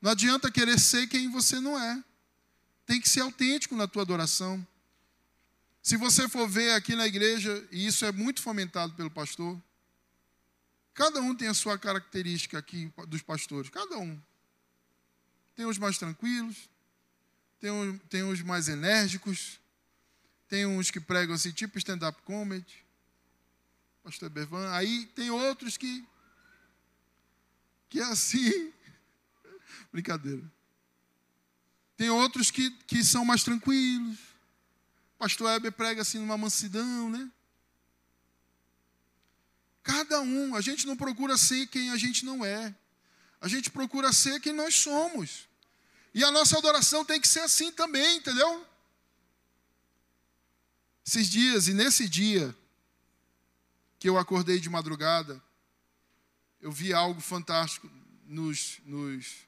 Não adianta querer ser quem você não é. Tem que ser autêntico na tua adoração. Se você for ver aqui na igreja, e isso é muito fomentado pelo pastor, cada um tem a sua característica aqui dos pastores, cada um. Tem os mais tranquilos, tem, os, tem os mais enérgicos, tem uns que pregam assim, tipo stand-up comedy, pastor Bervan. Aí tem outros que, que é assim, brincadeira. Tem outros que, que são mais tranquilos. Pastor Heber prega assim numa mansidão, né? Cada um, a gente não procura ser quem a gente não é. A gente procura ser quem nós somos. E a nossa adoração tem que ser assim também, entendeu? Esses dias, e nesse dia que eu acordei de madrugada, eu vi algo fantástico nos, nos,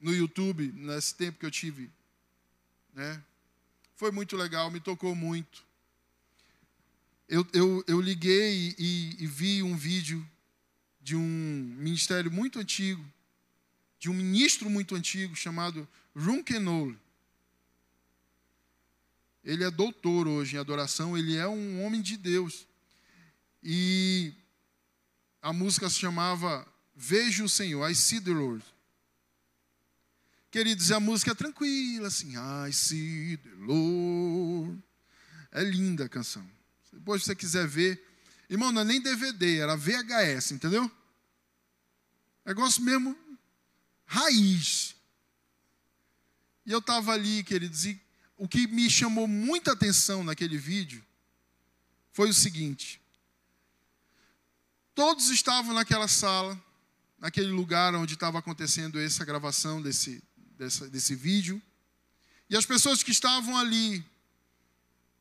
no YouTube, nesse tempo que eu tive. Né? Foi muito legal, me tocou muito. Eu, eu, eu liguei e, e vi um vídeo de um ministério muito antigo, de um ministro muito antigo chamado Runkenol. Ele é doutor hoje em adoração, ele é um homem de Deus. E a música se chamava Vejo o Senhor, I See the Lord. Queridos, a música é tranquila, assim, I see the Lord. É linda a canção. Depois, se você quiser ver, irmão, não é nem DVD, era VHS, entendeu? Negócio mesmo raiz. E eu estava ali, queridos, e o que me chamou muita atenção naquele vídeo foi o seguinte: todos estavam naquela sala, naquele lugar onde estava acontecendo essa gravação desse, desse, desse vídeo, e as pessoas que estavam ali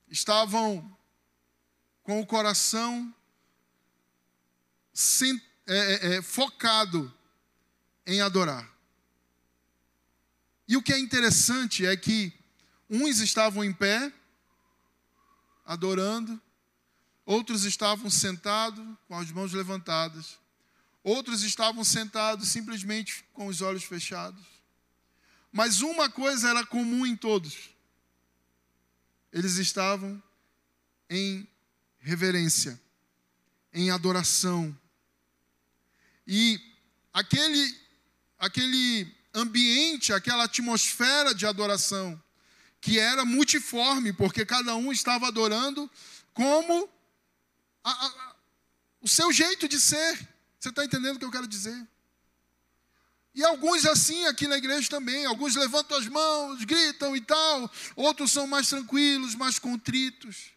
estavam com o coração sem, é, é, é, focado em adorar. E o que é interessante é que uns estavam em pé, adorando, outros estavam sentados, com as mãos levantadas, outros estavam sentados simplesmente com os olhos fechados. Mas uma coisa era comum em todos: eles estavam em reverência, em adoração. E aquele, aquele ambiente, aquela atmosfera de adoração, que era multiforme, porque cada um estava adorando como a, a, o seu jeito de ser. Você está entendendo o que eu quero dizer? E alguns assim aqui na igreja também. Alguns levantam as mãos, gritam e tal. Outros são mais tranquilos, mais contritos.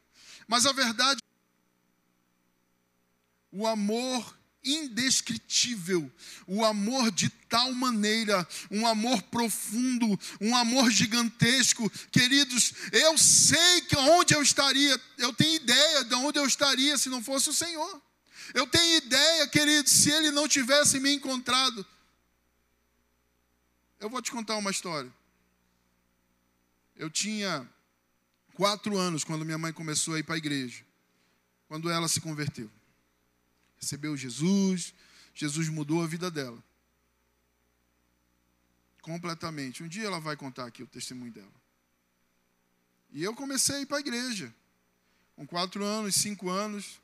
Mas a verdade, o amor indescritível, o amor de tal maneira, um amor profundo, um amor gigantesco. Queridos, eu sei que onde eu estaria, eu tenho ideia de onde eu estaria se não fosse o Senhor. Eu tenho ideia, queridos, se ele não tivesse me encontrado. Eu vou te contar uma história. Eu tinha quatro anos quando minha mãe começou a ir para a igreja, quando ela se converteu recebeu Jesus, Jesus mudou a vida dela. Completamente. Um dia ela vai contar aqui o testemunho dela. E eu comecei a ir para a igreja. Com quatro anos, cinco anos.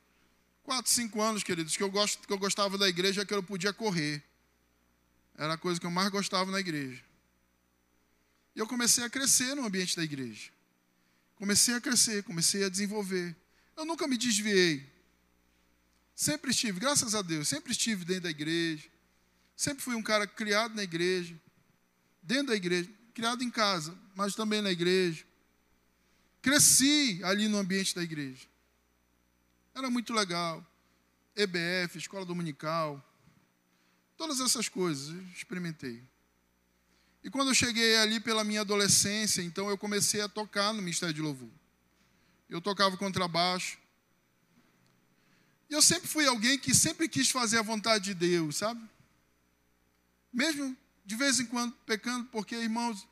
Quatro, cinco anos, queridos, que eu, gosto, que eu gostava da igreja que eu podia correr. Era a coisa que eu mais gostava na igreja. E eu comecei a crescer no ambiente da igreja. Comecei a crescer, comecei a desenvolver. Eu nunca me desviei. Sempre estive, graças a Deus, sempre estive dentro da igreja. Sempre fui um cara criado na igreja, dentro da igreja, criado em casa, mas também na igreja. Cresci ali no ambiente da igreja. Era muito legal. EBF, escola dominical, todas essas coisas, experimentei. E quando eu cheguei ali pela minha adolescência, então eu comecei a tocar no Ministério de Louvor. Eu tocava contrabaixo, e eu sempre fui alguém que sempre quis fazer a vontade de Deus, sabe? Mesmo de vez em quando pecando, porque, irmãos,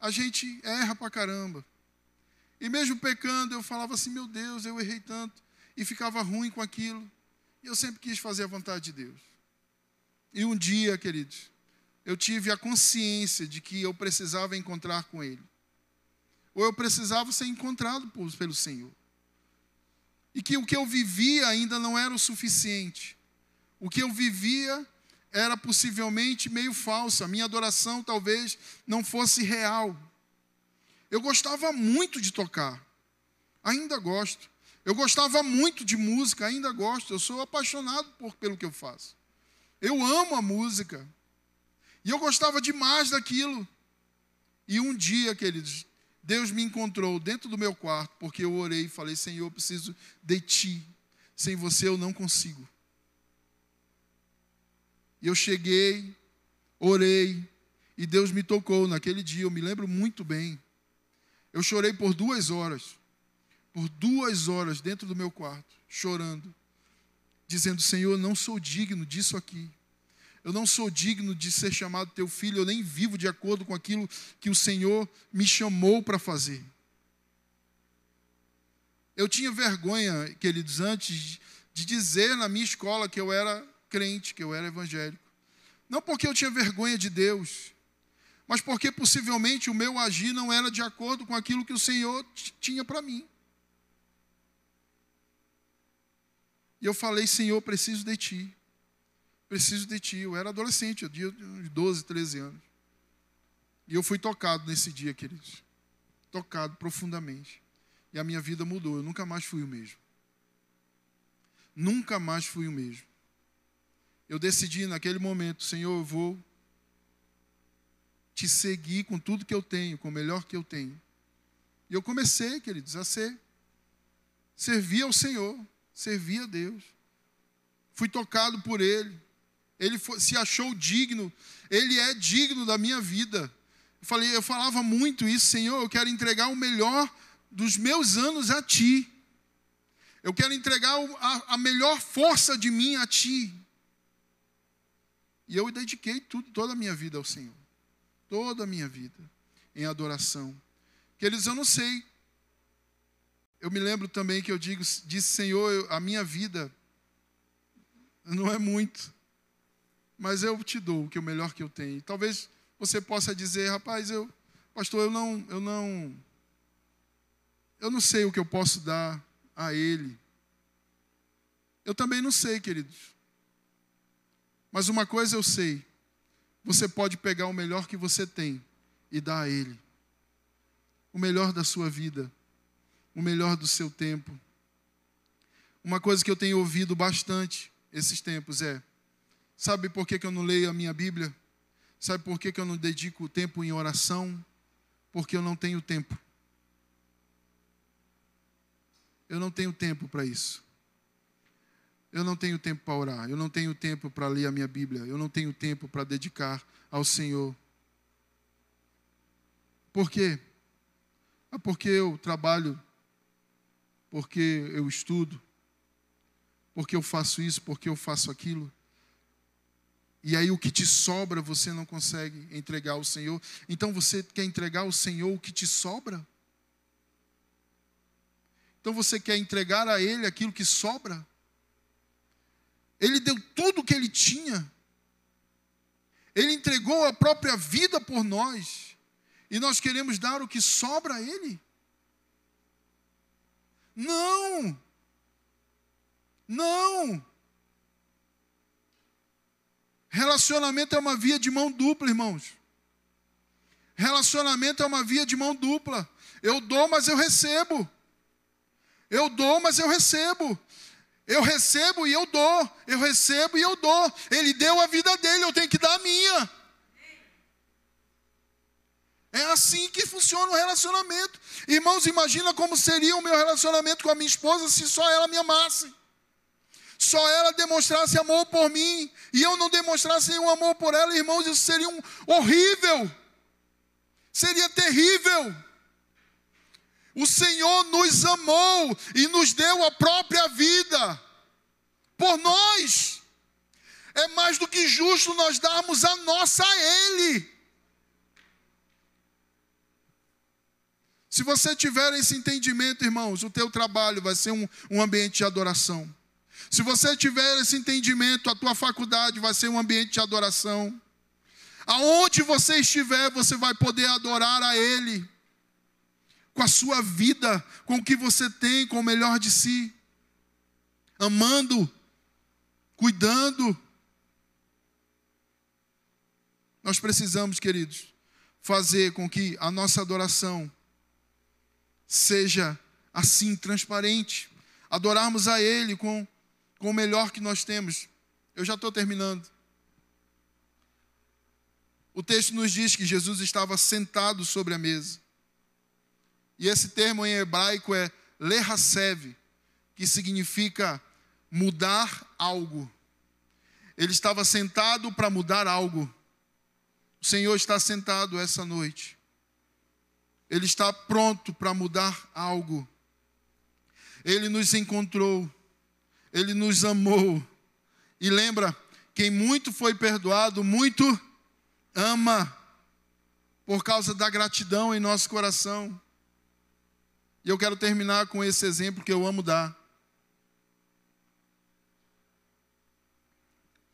a gente erra pra caramba. E mesmo pecando, eu falava assim: meu Deus, eu errei tanto. E ficava ruim com aquilo. E eu sempre quis fazer a vontade de Deus. E um dia, queridos, eu tive a consciência de que eu precisava encontrar com Ele. Ou eu precisava ser encontrado pelo Senhor e que o que eu vivia ainda não era o suficiente. O que eu vivia era possivelmente meio falso, a minha adoração talvez não fosse real. Eu gostava muito de tocar, ainda gosto. Eu gostava muito de música, ainda gosto. Eu sou apaixonado por, pelo que eu faço. Eu amo a música. E eu gostava demais daquilo. E um dia, queridos, Deus me encontrou dentro do meu quarto, porque eu orei e falei: Senhor, eu preciso de ti. Sem você eu não consigo. E eu cheguei, orei, e Deus me tocou naquele dia, eu me lembro muito bem. Eu chorei por duas horas, por duas horas dentro do meu quarto, chorando, dizendo: Senhor, não sou digno disso aqui eu não sou digno de ser chamado teu filho, eu nem vivo de acordo com aquilo que o Senhor me chamou para fazer. Eu tinha vergonha, queridos, antes de dizer na minha escola que eu era crente, que eu era evangélico. Não porque eu tinha vergonha de Deus, mas porque possivelmente o meu agir não era de acordo com aquilo que o Senhor tinha para mim. E eu falei, Senhor, preciso de Ti preciso de ti. Eu era adolescente, eu tinha uns 12, 13 anos. E eu fui tocado nesse dia, queridos. Tocado profundamente. E a minha vida mudou. Eu nunca mais fui o mesmo. Nunca mais fui o mesmo. Eu decidi naquele momento, Senhor, eu vou te seguir com tudo que eu tenho, com o melhor que eu tenho. E eu comecei, queridos, a ser servir ao Senhor, servir a Deus. Fui tocado por Ele. Ele foi, se achou digno. Ele é digno da minha vida. Eu falei, eu falava muito isso, Senhor. Eu quero entregar o melhor dos meus anos a Ti. Eu quero entregar a, a melhor força de mim a Ti. E eu dediquei tudo, toda a minha vida ao Senhor. Toda a minha vida em adoração. Queridos, eu não sei. Eu me lembro também que eu digo, disse, Senhor, eu, a minha vida não é muito, mas eu te dou o que é o melhor que eu tenho. Talvez você possa dizer, rapaz, eu, pastor, eu não, eu não, eu não sei o que eu posso dar a Ele. Eu também não sei, queridos. Mas uma coisa eu sei: você pode pegar o melhor que você tem e dar a Ele. O melhor da sua vida, o melhor do seu tempo. Uma coisa que eu tenho ouvido bastante esses tempos é: sabe por que, que eu não leio a minha Bíblia? Sabe por que, que eu não dedico tempo em oração? Porque eu não tenho tempo. Eu não tenho tempo para isso. Eu não tenho tempo para orar, eu não tenho tempo para ler a minha Bíblia, eu não tenho tempo para dedicar ao Senhor. Por quê? Ah, porque eu trabalho, porque eu estudo, porque eu faço isso, porque eu faço aquilo. E aí o que te sobra você não consegue entregar ao Senhor. Então você quer entregar ao Senhor o que te sobra? Então você quer entregar a Ele aquilo que sobra? Ele deu tudo o que ele tinha. Ele entregou a própria vida por nós. E nós queremos dar o que sobra a Ele? Não! Não! Relacionamento é uma via de mão dupla, irmãos. Relacionamento é uma via de mão dupla. Eu dou, mas eu recebo. Eu dou, mas eu recebo. Eu recebo e eu dou, eu recebo e eu dou. Ele deu a vida dele, eu tenho que dar a minha. É assim que funciona o relacionamento. Irmãos, imagina como seria o meu relacionamento com a minha esposa se só ela me amasse. Só ela demonstrasse amor por mim e eu não demonstrasse nenhum amor por ela, irmãos, isso seria um horrível. Seria terrível. O Senhor nos amou e nos deu a própria vida por nós. É mais do que justo nós darmos a nossa a Ele. Se você tiver esse entendimento, irmãos, o teu trabalho vai ser um, um ambiente de adoração. Se você tiver esse entendimento, a tua faculdade vai ser um ambiente de adoração. Aonde você estiver, você vai poder adorar a Ele com a sua vida, com o que você tem, com o melhor de si, amando, cuidando. Nós precisamos, queridos, fazer com que a nossa adoração seja assim, transparente. Adorarmos a Ele com, com o melhor que nós temos. Eu já estou terminando. O texto nos diz que Jesus estava sentado sobre a mesa. E esse termo em hebraico é lehasev, que significa mudar algo. Ele estava sentado para mudar algo. O Senhor está sentado essa noite. Ele está pronto para mudar algo. Ele nos encontrou. Ele nos amou. E lembra, quem muito foi perdoado, muito ama. Por causa da gratidão em nosso coração. E eu quero terminar com esse exemplo que eu amo dar.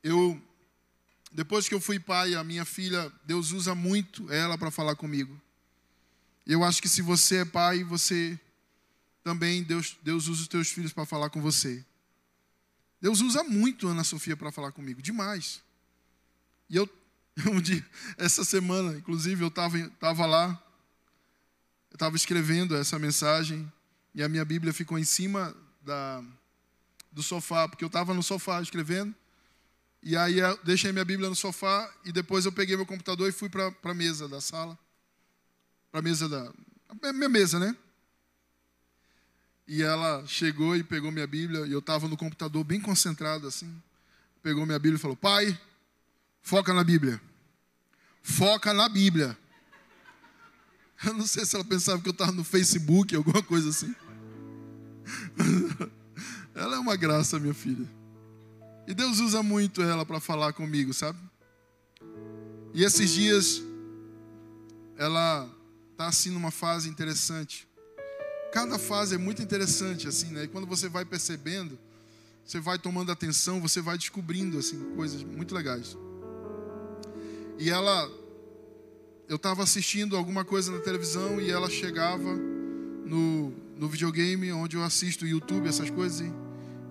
Eu, depois que eu fui pai, a minha filha, Deus usa muito ela para falar comigo. Eu acho que se você é pai, você também, Deus, Deus usa os teus filhos para falar com você. Deus usa muito Ana Sofia para falar comigo, demais. E eu, [LAUGHS] um dia, essa semana, inclusive, eu estava lá, eu estava escrevendo essa mensagem e a minha Bíblia ficou em cima da, do sofá, porque eu estava no sofá escrevendo. E aí eu deixei minha Bíblia no sofá e depois eu peguei meu computador e fui para a mesa da sala. Para a mesa da. Minha mesa, né? E ela chegou e pegou minha Bíblia e eu estava no computador bem concentrado assim. Pegou minha Bíblia e falou: Pai, foca na Bíblia. Foca na Bíblia. [LAUGHS] Eu não sei se ela pensava que eu estava no Facebook, alguma coisa assim. [LAUGHS] Ela é uma graça, minha filha. E Deus usa muito ela para falar comigo, sabe? E esses dias, ela está assim numa fase interessante. Cada fase é muito interessante, assim, né? E quando você vai percebendo, você vai tomando atenção, você vai descobrindo, assim, coisas muito legais. E ela, eu estava assistindo alguma coisa na televisão e ela chegava no, no videogame onde eu assisto YouTube, essas coisas, e,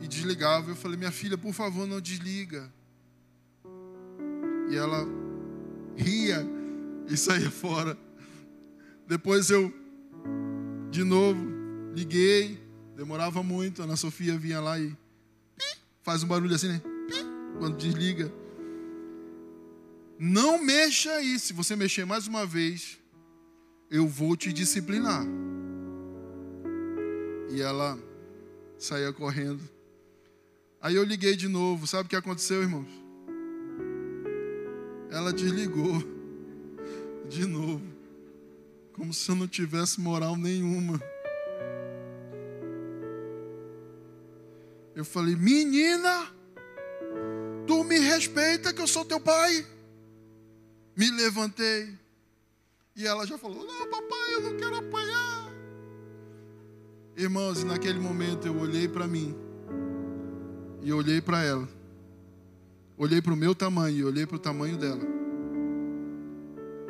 e desligava. Eu falei, minha filha, por favor, não desliga. E ela ria e saía fora. Depois eu, de novo, liguei, demorava muito. A Ana Sofia vinha lá e faz um barulho assim, né? Quando desliga. Não mexa aí. Se você mexer mais uma vez, eu vou te disciplinar. E ela saía correndo. Aí eu liguei de novo. Sabe o que aconteceu, irmãos? Ela desligou. De novo. Como se eu não tivesse moral nenhuma. Eu falei, menina, tu me respeita que eu sou teu pai. Me levantei. E ela já falou: Não, papai, eu não quero apanhar. Irmãos, naquele momento eu olhei para mim e olhei para ela. Olhei para o meu tamanho e olhei para o tamanho dela.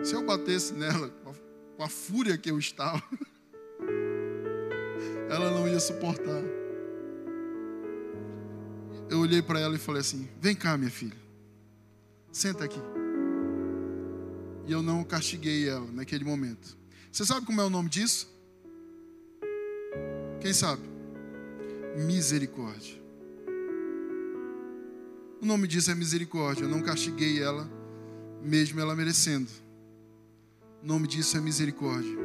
Se eu batesse nela com a fúria que eu estava, [LAUGHS] ela não ia suportar. Eu olhei para ela e falei assim: Vem cá, minha filha, senta aqui. E eu não castiguei ela naquele momento. Você sabe como é o nome disso? Quem sabe? Misericórdia. O nome disso é misericórdia. Eu não castiguei ela, mesmo ela merecendo. O nome disso é misericórdia.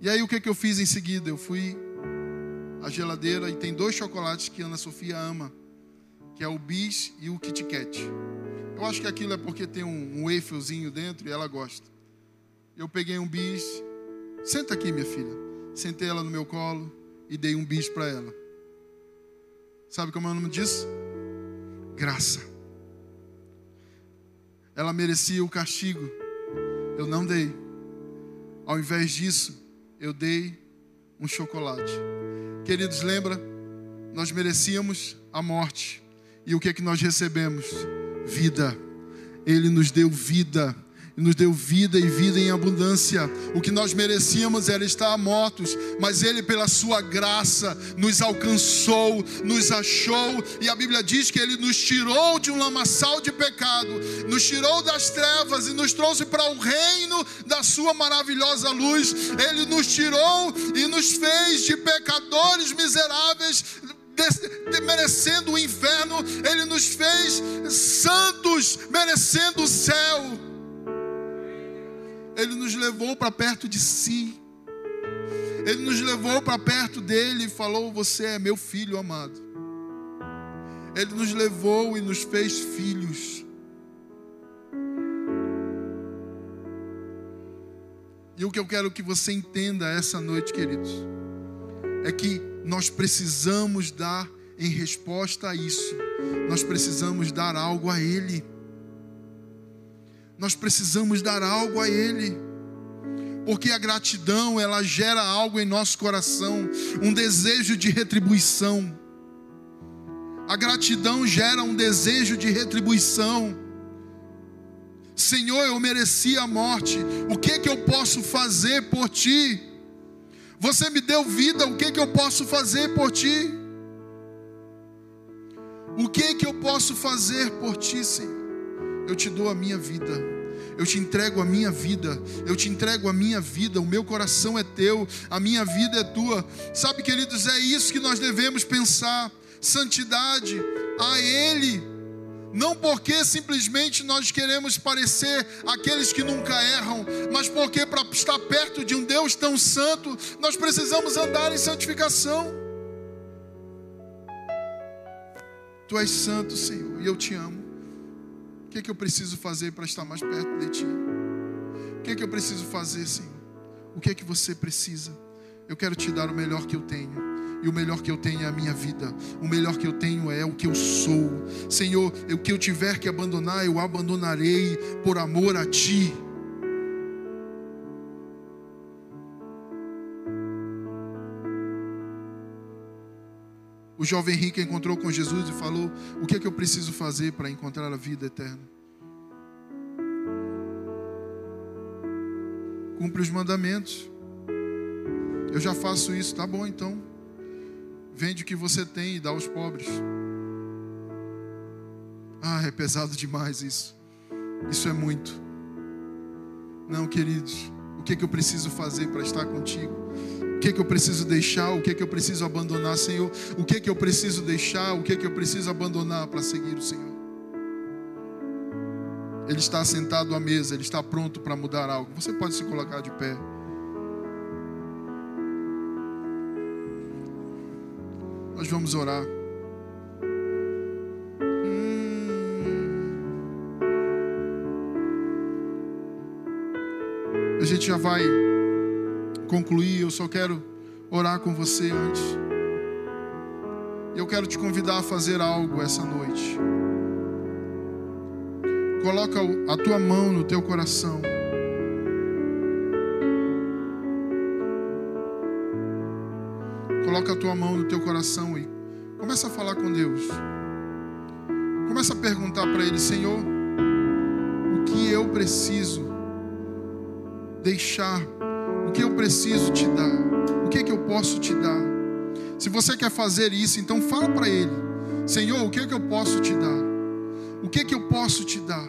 E aí o que, que eu fiz em seguida? Eu fui à geladeira e tem dois chocolates que Ana Sofia ama, que é o Bis e o Kit Kat. Eu acho que aquilo é porque tem um, um dentro e ela gosta. Eu peguei um bis Senta aqui, minha filha. Sentei ela no meu colo e dei um bicho para ela. Sabe como é o nome disso? Graça. Ela merecia o castigo. Eu não dei. Ao invés disso, eu dei um chocolate. Queridos, lembra? Nós merecíamos a morte. E o que é que nós recebemos? Vida. Ele nos deu vida e nos deu vida e vida em abundância. O que nós merecíamos era estar mortos, mas Ele, pela Sua graça, nos alcançou, nos achou, e a Bíblia diz que Ele nos tirou de um lamaçal de pecado, nos tirou das trevas e nos trouxe para o reino da Sua maravilhosa luz. Ele nos tirou e nos fez de pecadores miseráveis merecendo o inferno, Ele nos fez santos, merecendo o céu. Ele nos levou para perto de si. Ele nos levou para perto dele e falou: Você é meu filho amado. Ele nos levou e nos fez filhos. E o que eu quero que você entenda essa noite, queridos, é que nós precisamos dar em resposta a isso, nós precisamos dar algo a Ele nós precisamos dar algo a Ele. Porque a gratidão, ela gera algo em nosso coração, um desejo de retribuição. A gratidão gera um desejo de retribuição. Senhor, eu mereci a morte. O que que eu posso fazer por ti? Você me deu vida, o que que eu posso fazer por ti? O que que eu posso fazer por ti, Senhor? Eu te dou a minha vida. Eu te entrego a minha vida. Eu te entrego a minha vida. O meu coração é teu. A minha vida é tua. Sabe, queridos, é isso que nós devemos pensar. santidade a Ele. Não porque simplesmente nós queremos parecer aqueles que nunca erram, mas porque para estar perto de um Deus tão santo, nós precisamos andar em santificação. Tu és santo, Senhor, e eu te amo. Que que eu preciso fazer para estar mais perto de Ti? O que que eu preciso fazer, Senhor? O que é que você precisa? Eu quero te dar o melhor que eu tenho. E o melhor que eu tenho é a minha vida. O melhor que eu tenho é o que eu sou. Senhor, o que eu tiver que abandonar, eu abandonarei por amor a Ti. O jovem rico encontrou com Jesus e falou: O que é que eu preciso fazer para encontrar a vida eterna? Cumpre os mandamentos. Eu já faço isso, tá bom então. Vende o que você tem e dá aos pobres. Ah, é pesado demais isso. Isso é muito. Não, queridos. O que, é que eu preciso fazer para estar contigo? Que, que eu preciso deixar? O que, que eu preciso abandonar, Senhor? O que, que eu preciso deixar? O que, que eu preciso abandonar para seguir o Senhor? Ele está sentado à mesa, ele está pronto para mudar algo. Você pode se colocar de pé. Nós vamos orar. Hum. A gente já vai concluir. Eu só quero orar com você antes. Eu quero te convidar a fazer algo essa noite. Coloca a tua mão no teu coração. Coloca a tua mão no teu coração e começa a falar com Deus. Começa a perguntar para Ele, Senhor, o que eu preciso deixar? O que eu preciso te dar? O que é que eu posso te dar? Se você quer fazer isso, então fala para Ele, Senhor, o que é que eu posso te dar? O que é que eu posso te dar?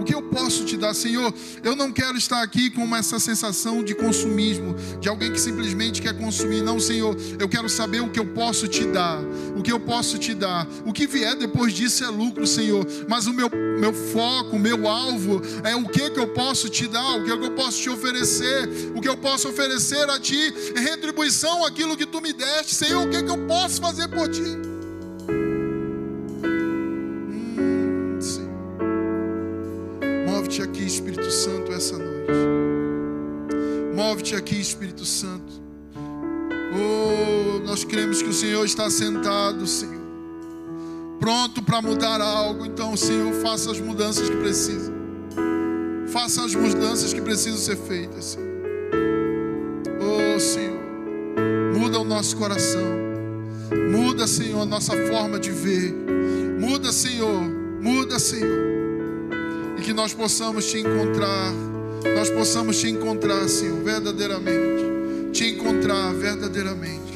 O que eu posso te dar, Senhor? Eu não quero estar aqui com essa sensação de consumismo, de alguém que simplesmente quer consumir. Não, Senhor, eu quero saber o que eu posso te dar. O que eu posso te dar. O que vier depois disso é lucro, Senhor. Mas o meu, meu foco, o meu alvo é o que, que eu posso te dar, o que, que eu posso te oferecer. O que eu posso oferecer a ti em retribuição aquilo que tu me deste. Senhor, o que, que eu posso fazer por ti? Move-te aqui, Espírito Santo. Oh, nós cremos que o Senhor está sentado, Senhor, pronto para mudar algo. Então, Senhor, faça as mudanças que precisam. Faça as mudanças que precisam ser feitas, Senhor. Oh, Senhor, muda o nosso coração. Muda, Senhor, a nossa forma de ver. Muda, Senhor. Muda, Senhor. E que nós possamos te encontrar nós possamos te encontrar, Senhor, verdadeiramente. Te encontrar verdadeiramente.